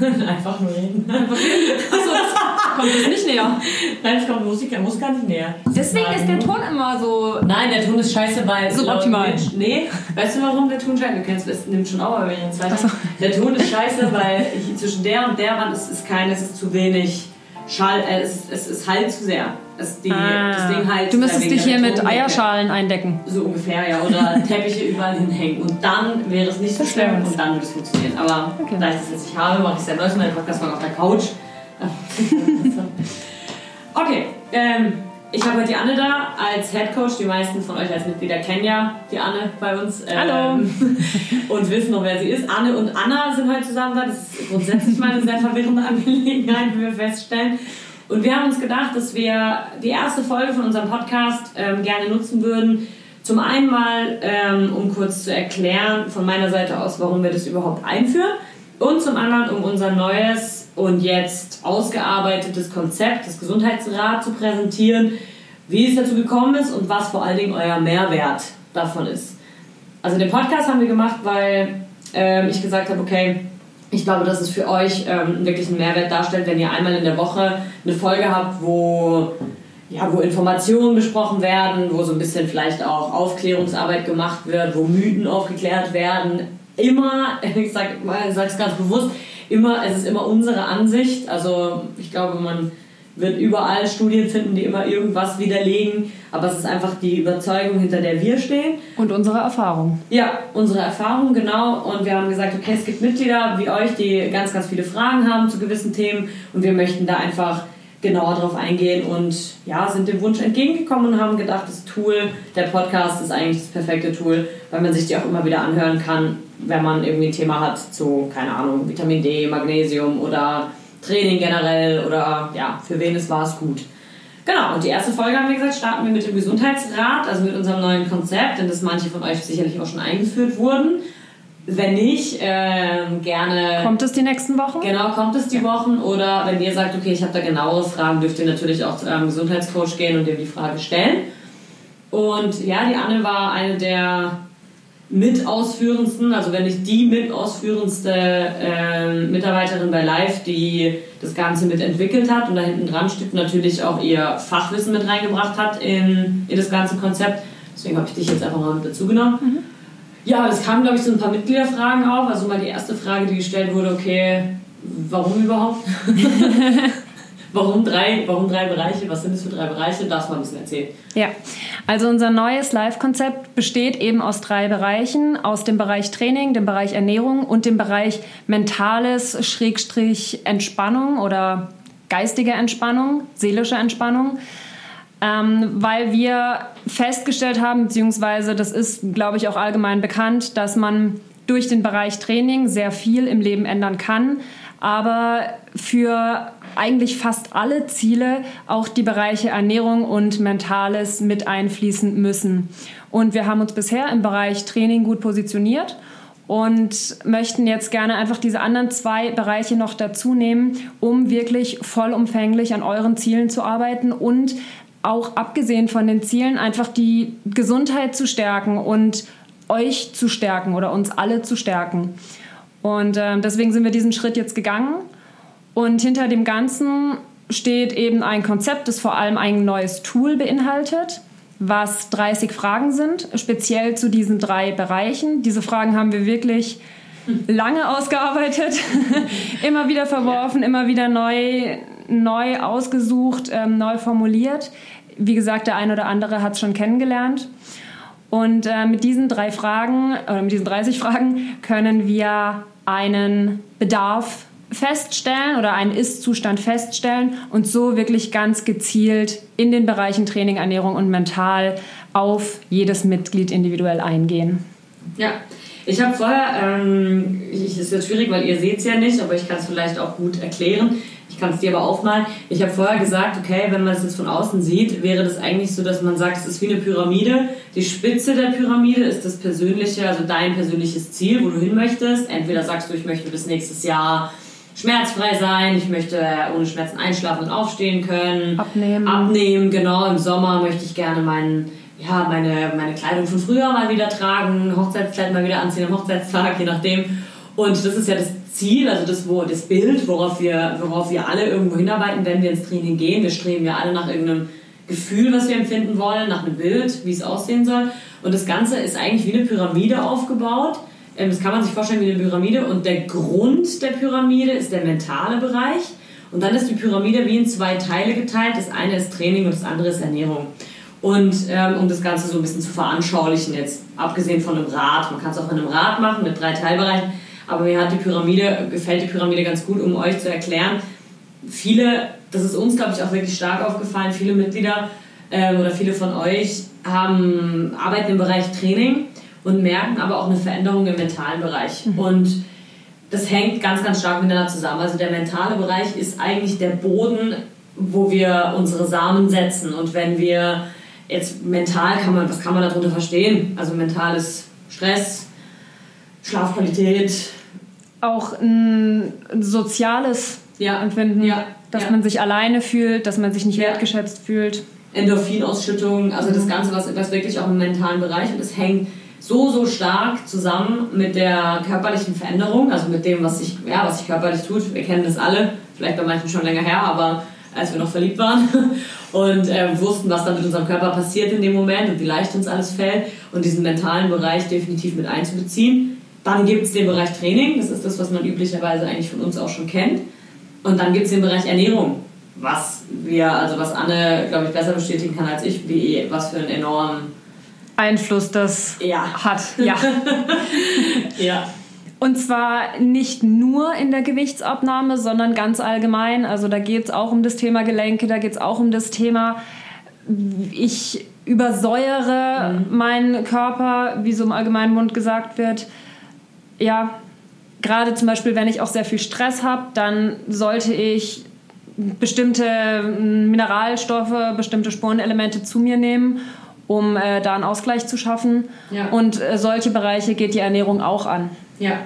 Einfach nur reden. Achso, das kommt jetzt nicht näher. Nein, es kommt Musik, muss gar nicht näher. Deswegen ist der Ton immer so. Nein, der Ton ist scheiße, weil. Suboptimal. Mitch- Nee, weißt du warum der Ton scheiße? Du kennst es, nimmt schon aber wenn ich jetzt weiter. Der Ton ist scheiße, weil ich, zwischen der und der Wand ist, ist kein, es ist zu wenig Schall, äh, es, ist, es ist halt zu sehr. Es, die, Das Ding halt du müsstest dich hier mit. Eierschalen eindecken. So ungefähr, ja. Oder Teppiche überall hinhängen. Und dann wäre es nicht so schlimm und dann würde es funktionieren. Aber Okay. da ich das jetzt nicht habe, mache ich es ja neues meinen Podcast mal auf der Couch. okay, ähm, ich habe heute die Anne da als Head Coach. Die meisten von euch als Mitglieder kennen ja die Anne bei uns. Ähm, Hallo. Und wissen noch, wer sie ist. Anne und Anna sind heute zusammen da. Das ist grundsätzlich mal eine sehr verwirrende Angelegenheit, wie wir feststellen. Und wir haben uns gedacht, dass wir die erste Folge von unserem Podcast ähm, gerne nutzen würden. Zum einen mal, ähm, um kurz zu erklären von meiner Seite aus, warum wir das überhaupt einführen. Und zum anderen, um unser neues und jetzt ausgearbeitetes Konzept, das Gesundheitsrat, zu präsentieren, wie es dazu gekommen ist und was vor allen Dingen euer Mehrwert davon ist. Also den Podcast haben wir gemacht, weil ähm, ich gesagt habe, okay, ich glaube, dass es für euch ähm, wirklich einen Mehrwert darstellt, wenn ihr einmal in der Woche eine Folge habt, wo, ja, wo Informationen besprochen werden, wo so ein bisschen vielleicht auch Aufklärungsarbeit gemacht wird, wo Mythen aufgeklärt werden. Immer, ich sage es ganz bewusst, immer, es ist immer unsere Ansicht. Also ich glaube, man wird überall Studien finden, die immer irgendwas widerlegen, aber es ist einfach die Überzeugung, hinter der wir stehen. Und unsere Erfahrung. Ja, unsere Erfahrung, genau. Und wir haben gesagt, okay, es gibt Mitglieder wie euch, die ganz, ganz viele Fragen haben zu gewissen Themen und wir möchten da einfach genauer drauf eingehen und ja, sind dem Wunsch entgegengekommen und haben gedacht, das Tool, der Podcast ist eigentlich das perfekte Tool, weil man sich die auch immer wieder anhören kann, wenn man irgendwie ein Thema hat zu, keine Ahnung, Vitamin D, Magnesium oder Training generell oder ja, für wen es war es gut. Genau, und die erste Folge haben wir gesagt, starten wir mit dem Gesundheitsrat, also mit unserem neuen Konzept, in das manche von euch sicherlich auch schon eingeführt wurden. Wenn nicht, ähm, gerne. Kommt es die nächsten Wochen? Genau, kommt es die Wochen oder wenn ihr sagt, okay, ich habe da genauere Fragen, dürft ihr natürlich auch zu eurem Gesundheitscoach gehen und dem die Frage stellen. Und ja, die Anne war eine der mitausführendsten, also wenn nicht die mitausführendste ähm, Mitarbeiterin bei Live, die das Ganze mitentwickelt hat und da hinten dran steht natürlich auch ihr Fachwissen mit reingebracht hat in, in das ganze Konzept. Deswegen habe ich dich jetzt einfach mal mit dazu genommen. Ja, es kamen, glaube ich, so ein paar Mitgliederfragen auf. Also mal die erste Frage, die gestellt wurde, okay, warum überhaupt? warum, drei, warum drei Bereiche? Was sind das für drei Bereiche? Darfst du mal ein bisschen erzählen. Ja, also unser neues Live-Konzept besteht eben aus drei Bereichen. Aus dem Bereich Training, dem Bereich Ernährung und dem Bereich mentales Schrägstrich Entspannung oder geistige Entspannung, seelische Entspannung. Ähm, weil wir festgestellt haben, beziehungsweise das ist, glaube ich, auch allgemein bekannt, dass man durch den Bereich Training sehr viel im Leben ändern kann, aber für eigentlich fast alle Ziele auch die Bereiche Ernährung und Mentales mit einfließen müssen. Und wir haben uns bisher im Bereich Training gut positioniert und möchten jetzt gerne einfach diese anderen zwei Bereiche noch dazu nehmen, um wirklich vollumfänglich an euren Zielen zu arbeiten und auch abgesehen von den Zielen einfach die Gesundheit zu stärken und euch zu stärken oder uns alle zu stärken. Und äh, deswegen sind wir diesen Schritt jetzt gegangen. Und hinter dem Ganzen steht eben ein Konzept, das vor allem ein neues Tool beinhaltet, was 30 Fragen sind, speziell zu diesen drei Bereichen. Diese Fragen haben wir wirklich lange ausgearbeitet, immer wieder verworfen, immer wieder neu, neu ausgesucht, ähm, neu formuliert. Wie gesagt, der eine oder andere hat es schon kennengelernt. Und äh, mit diesen drei Fragen, oder mit diesen 30 Fragen, können wir einen Bedarf feststellen oder einen Ist-Zustand feststellen und so wirklich ganz gezielt in den Bereichen Training, Ernährung und Mental auf jedes Mitglied individuell eingehen. Ja, ich habe vorher, ähm, ich, ist jetzt schwierig, weil ihr seht es ja nicht, aber ich kann es vielleicht auch gut erklären. Ich kann es dir aber aufmalen. Ich habe vorher gesagt, okay, wenn man es jetzt von außen sieht, wäre das eigentlich so, dass man sagt, es ist wie eine Pyramide. Die Spitze der Pyramide ist das persönliche, also dein persönliches Ziel, wo du hin möchtest. Entweder sagst du, ich möchte bis nächstes Jahr schmerzfrei sein, ich möchte ohne Schmerzen einschlafen und aufstehen können. Abnehmen. Abnehmen, genau. Im Sommer möchte ich gerne meinen ja, meine, meine Kleidung von früher mal wieder tragen, Hochzeitskleid mal wieder anziehen am Hochzeitstag, je nachdem. Und das ist ja das Ziel, also das, wo, das Bild, worauf wir, worauf wir alle irgendwo hinarbeiten, wenn wir ins Training gehen. Wir streben ja alle nach irgendeinem Gefühl, was wir empfinden wollen, nach einem Bild, wie es aussehen soll. Und das Ganze ist eigentlich wie eine Pyramide aufgebaut. Ähm, das kann man sich vorstellen wie eine Pyramide. Und der Grund der Pyramide ist der mentale Bereich. Und dann ist die Pyramide wie in zwei Teile geteilt. Das eine ist Training und das andere ist Ernährung. Und ähm, um das Ganze so ein bisschen zu veranschaulichen, jetzt abgesehen von einem Rad, man kann es auch in einem Rad machen mit drei Teilbereichen, aber mir hat die Pyramide, gefällt die Pyramide ganz gut, um euch zu erklären. Viele, das ist uns, glaube ich, auch wirklich stark aufgefallen, viele Mitglieder äh, oder viele von euch haben, arbeiten im Bereich Training und merken aber auch eine Veränderung im mentalen Bereich. Mhm. Und das hängt ganz, ganz stark miteinander zusammen. Also der mentale Bereich ist eigentlich der Boden, wo wir unsere Samen setzen. Und wenn wir jetzt mental kann man, was kann man darunter verstehen? Also mentales Stress, Schlafqualität. Auch ein soziales ja. Empfinden, ja. dass ja. man sich alleine fühlt, dass man sich nicht wertgeschätzt fühlt. Endorphinausschüttung, also mhm. das Ganze, was, was wirklich auch im mentalen Bereich und es hängt so, so stark zusammen mit der körperlichen Veränderung, also mit dem, was sich, ja, was sich körperlich tut. Wir kennen das alle, vielleicht bei manchen schon länger her, aber als wir noch verliebt waren und äh, wussten, was da mit unserem Körper passiert in dem Moment und wie leicht uns alles fällt und diesen mentalen Bereich definitiv mit einzubeziehen. Dann gibt es den Bereich Training, das ist das, was man üblicherweise eigentlich von uns auch schon kennt. Und dann gibt es den Bereich Ernährung, was wir, also was Anne, glaube ich, besser bestätigen kann als ich, wie was für einen enormen Einfluss das ja. hat. Ja. ja. Und zwar nicht nur in der Gewichtsabnahme, sondern ganz allgemein. Also da geht es auch um das Thema Gelenke, da geht es auch um das Thema, ich übersäuere mhm. meinen Körper, wie so im allgemeinen Mund gesagt wird. Ja, gerade zum Beispiel, wenn ich auch sehr viel Stress habe, dann sollte ich bestimmte Mineralstoffe, bestimmte Spurenelemente zu mir nehmen, um äh, da einen Ausgleich zu schaffen. Ja. Und äh, solche Bereiche geht die Ernährung auch an. Ja.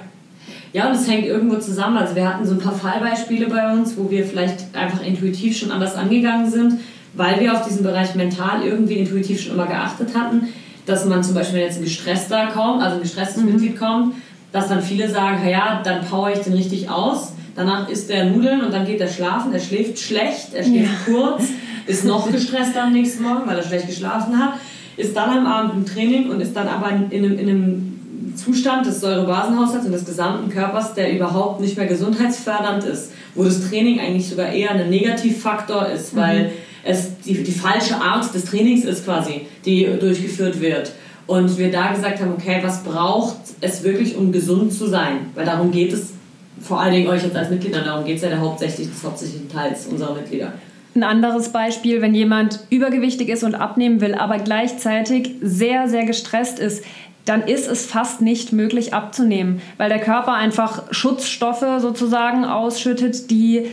Ja, und es hängt irgendwo zusammen. Also wir hatten so ein paar Fallbeispiele bei uns, wo wir vielleicht einfach intuitiv schon anders angegangen sind, weil wir auf diesen Bereich mental irgendwie intuitiv schon immer geachtet hatten, dass man zum Beispiel, wenn jetzt ein gestresster kommt, also ein gestresstes mhm. Mitglied kommt, dass dann viele sagen, ja, dann power ich den richtig aus. Danach isst er Nudeln und dann geht er schlafen. Er schläft schlecht, er schläft ja. kurz, ist noch gestresster am nächsten Morgen, weil er schlecht geschlafen hat, ist dann am Abend im Training und ist dann aber in einem, in einem Zustand des Säurebasenhaushalts und des gesamten Körpers, der überhaupt nicht mehr gesundheitsfördernd ist, wo das Training eigentlich sogar eher ein Negativfaktor ist, mhm. weil es die, die falsche Art des Trainings ist quasi, die durchgeführt wird. Und wir da gesagt haben, okay, was braucht es wirklich, um gesund zu sein? Weil darum geht es vor allen Dingen euch jetzt als Mitglieder, darum geht es ja der hauptsächlich des hauptsächlichen Teils unserer Mitglieder. Ein anderes Beispiel, wenn jemand übergewichtig ist und abnehmen will, aber gleichzeitig sehr, sehr gestresst ist, dann ist es fast nicht möglich abzunehmen, weil der Körper einfach Schutzstoffe sozusagen ausschüttet, die,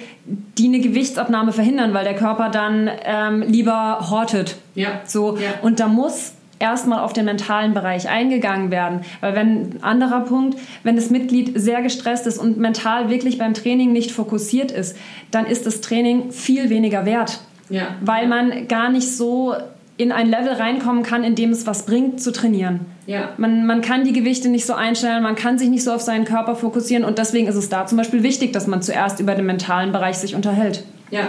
die eine Gewichtsabnahme verhindern, weil der Körper dann ähm, lieber hortet. Ja. So. Ja. Und da muss erstmal auf den mentalen Bereich eingegangen werden. Weil wenn, anderer Punkt, wenn das Mitglied sehr gestresst ist und mental wirklich beim Training nicht fokussiert ist, dann ist das Training viel weniger wert. Ja. Weil man gar nicht so in ein Level reinkommen kann, in dem es was bringt, zu trainieren. Ja. Man, man kann die Gewichte nicht so einstellen, man kann sich nicht so auf seinen Körper fokussieren und deswegen ist es da zum Beispiel wichtig, dass man zuerst über den mentalen Bereich sich unterhält. Ja.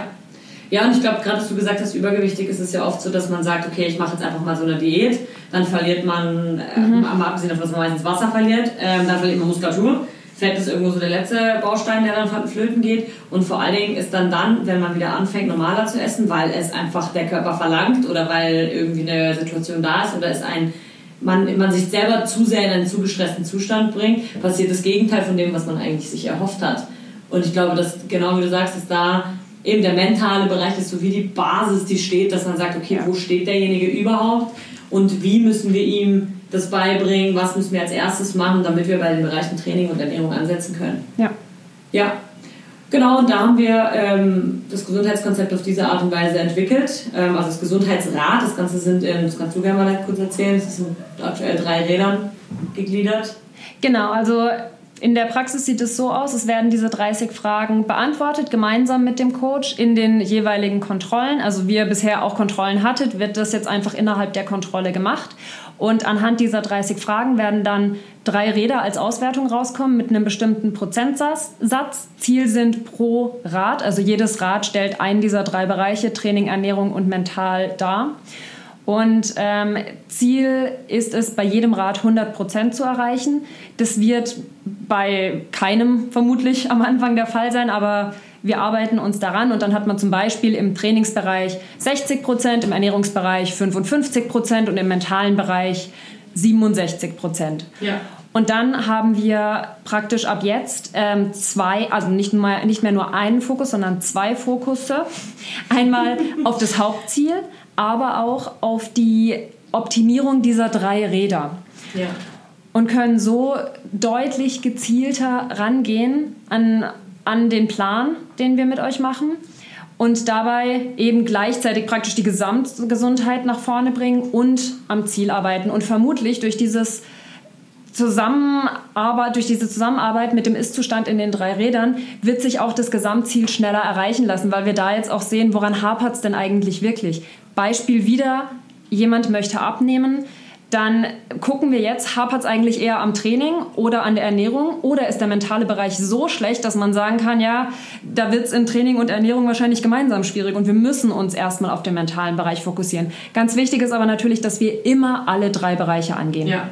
Ja, und ich glaube, gerade, dass du gesagt hast, übergewichtig ist es ja oft so, dass man sagt, okay, ich mache jetzt einfach mal so eine Diät, dann verliert man, äh, mhm. mal abgesehen davon, dass man meistens Wasser verliert, äh, dann verliert man Muskulatur Fett ist irgendwo so der letzte Baustein, der dann flöten geht. Und vor allen Dingen ist dann dann, wenn man wieder anfängt, normaler zu essen, weil es einfach der Körper verlangt oder weil irgendwie eine Situation da ist oder es ein man, man sich selber zu sehr in einen zu gestressten Zustand bringt, passiert das Gegenteil von dem, was man eigentlich sich erhofft hat. Und ich glaube, dass genau wie du sagst, dass da eben der mentale Bereich ist so wie die Basis, die steht, dass man sagt, okay, wo steht derjenige überhaupt und wie müssen wir ihm das beibringen, was müssen wir als erstes machen, damit wir bei den Bereichen Training und Ernährung ansetzen können. Ja. Ja. Genau, und da haben wir ähm, das Gesundheitskonzept auf diese Art und Weise entwickelt. Ähm, also das Gesundheitsrad, das Ganze sind, in, das kannst du gerne mal kurz erzählen, das sind aktuell drei Rädern gegliedert. Genau, also in der Praxis sieht es so aus, es werden diese 30 Fragen beantwortet, gemeinsam mit dem Coach in den jeweiligen Kontrollen. Also wie ihr bisher auch Kontrollen hattet, wird das jetzt einfach innerhalb der Kontrolle gemacht. Und anhand dieser 30 Fragen werden dann drei Räder als Auswertung rauskommen mit einem bestimmten Prozentsatz. Ziel sind pro Rad, also jedes Rad stellt einen dieser drei Bereiche, Training, Ernährung und Mental dar. Und ähm, Ziel ist es, bei jedem Rad 100 Prozent zu erreichen. Das wird bei keinem vermutlich am Anfang der Fall sein, aber wir arbeiten uns daran und dann hat man zum Beispiel im Trainingsbereich 60 Prozent, im Ernährungsbereich 55 Prozent und im mentalen Bereich 67 Prozent. Ja. Und dann haben wir praktisch ab jetzt ähm, zwei, also nicht, mehr, nicht mehr nur einen Fokus, sondern zwei Fokusse. Einmal auf das Hauptziel, aber auch auf die Optimierung dieser drei Räder. Ja. Und können so deutlich gezielter rangehen an, an den Plan, den wir mit euch machen und dabei eben gleichzeitig praktisch die Gesamtgesundheit nach vorne bringen und am Ziel arbeiten. Und vermutlich durch dieses Zusammenarbeit, durch diese Zusammenarbeit mit dem Ist-Zustand in den drei Rädern wird sich auch das Gesamtziel schneller erreichen lassen, weil wir da jetzt auch sehen, woran hapert es denn eigentlich wirklich. Beispiel wieder, jemand möchte abnehmen, dann gucken wir jetzt, hapert es eigentlich eher am Training oder an der Ernährung oder ist der mentale Bereich so schlecht, dass man sagen kann, ja, da wird es in Training und Ernährung wahrscheinlich gemeinsam schwierig und wir müssen uns erstmal auf den mentalen Bereich fokussieren. Ganz wichtig ist aber natürlich, dass wir immer alle drei Bereiche angehen. Ja.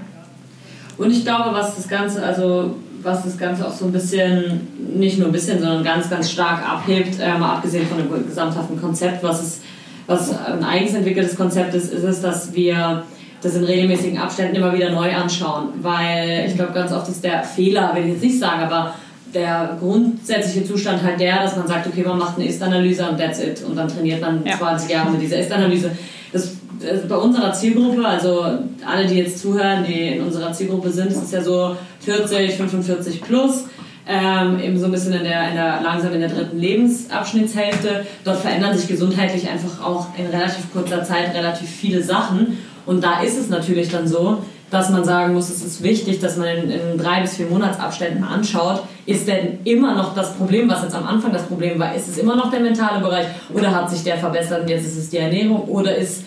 Und ich glaube, was das Ganze, also was das Ganze auch so ein bisschen, nicht nur ein bisschen, sondern ganz, ganz stark abhebt, äh, mal abgesehen von dem gesamthaften Konzept, was es was ein eigens entwickeltes Konzept ist, ist es, dass wir das in regelmäßigen Abständen immer wieder neu anschauen. Weil ich glaube, ganz oft ist der Fehler, wenn ich jetzt nicht sage, aber der grundsätzliche Zustand halt der, dass man sagt, okay, man macht eine Ist-Analyse und that's it. Und dann trainiert man ja. 20 Jahre mit dieser Ist-Analyse. Das, das bei unserer Zielgruppe, also alle, die jetzt zuhören, die in unserer Zielgruppe sind, ist es ja so 40, 45 plus. Ähm, eben so ein bisschen in der, in der, langsam in der dritten Lebensabschnittshälfte. Dort verändern sich gesundheitlich einfach auch in relativ kurzer Zeit relativ viele Sachen. Und da ist es natürlich dann so, dass man sagen muss, es ist wichtig, dass man in, in drei bis vier Monatsabständen anschaut, ist denn immer noch das Problem, was jetzt am Anfang das Problem war, ist es immer noch der mentale Bereich oder hat sich der verbessert und jetzt ist es die Ernährung oder ist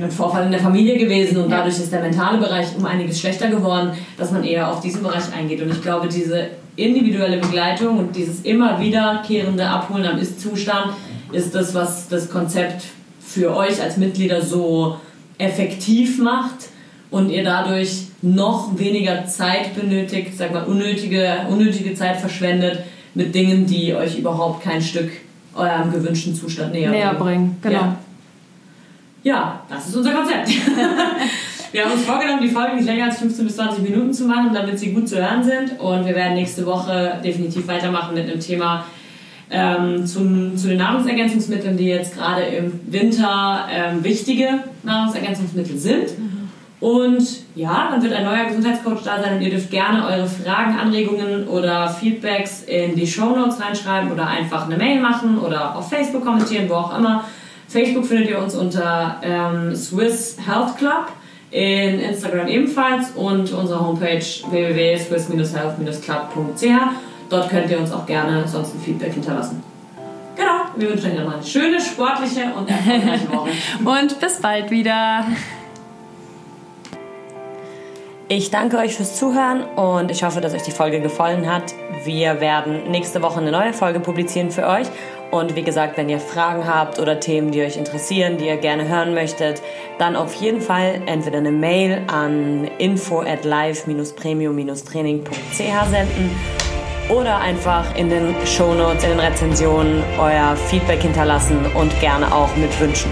ein Vorfall in der Familie gewesen und dadurch ist der mentale Bereich um einiges schlechter geworden, dass man eher auf diesen Bereich eingeht. Und ich glaube, diese individuelle Begleitung und dieses immer wiederkehrende Abholen am Ist-Zustand ist das, was das Konzept für euch als Mitglieder so effektiv macht und ihr dadurch noch weniger Zeit benötigt, sag mal unnötige, unnötige Zeit verschwendet mit Dingen, die euch überhaupt kein Stück eurem gewünschten Zustand näher, näher bringen. Genau. Ja. ja, das ist unser Konzept. wir haben uns vorgenommen, die Folgen nicht länger als 15 bis 20 Minuten zu machen, damit sie gut zu hören sind. Und wir werden nächste Woche definitiv weitermachen mit einem Thema, ähm, zum, zu den Nahrungsergänzungsmitteln, die jetzt gerade im Winter ähm, wichtige Nahrungsergänzungsmittel sind. Mhm. Und ja, dann wird ein neuer Gesundheitscoach da sein und ihr dürft gerne eure Fragen, Anregungen oder Feedbacks in die Show Notes reinschreiben oder einfach eine Mail machen oder auf Facebook kommentieren, wo auch immer. Facebook findet ihr uns unter ähm, Swiss Health Club, in Instagram ebenfalls und unsere Homepage www.swiss-health-club.ch. Dort könnt ihr uns auch gerne sonst ein Feedback hinterlassen. Genau, wir wünschen euch noch eine schöne, sportliche und erfolgreiche Woche. und bis bald wieder. Ich danke euch fürs Zuhören und ich hoffe, dass euch die Folge gefallen hat. Wir werden nächste Woche eine neue Folge publizieren für euch. Und wie gesagt, wenn ihr Fragen habt oder Themen, die euch interessieren, die ihr gerne hören möchtet, dann auf jeden Fall entweder eine Mail an info at live-premium-training.ch senden oder einfach in den Shownotes, in den Rezensionen euer Feedback hinterlassen und gerne auch mit Wünschen.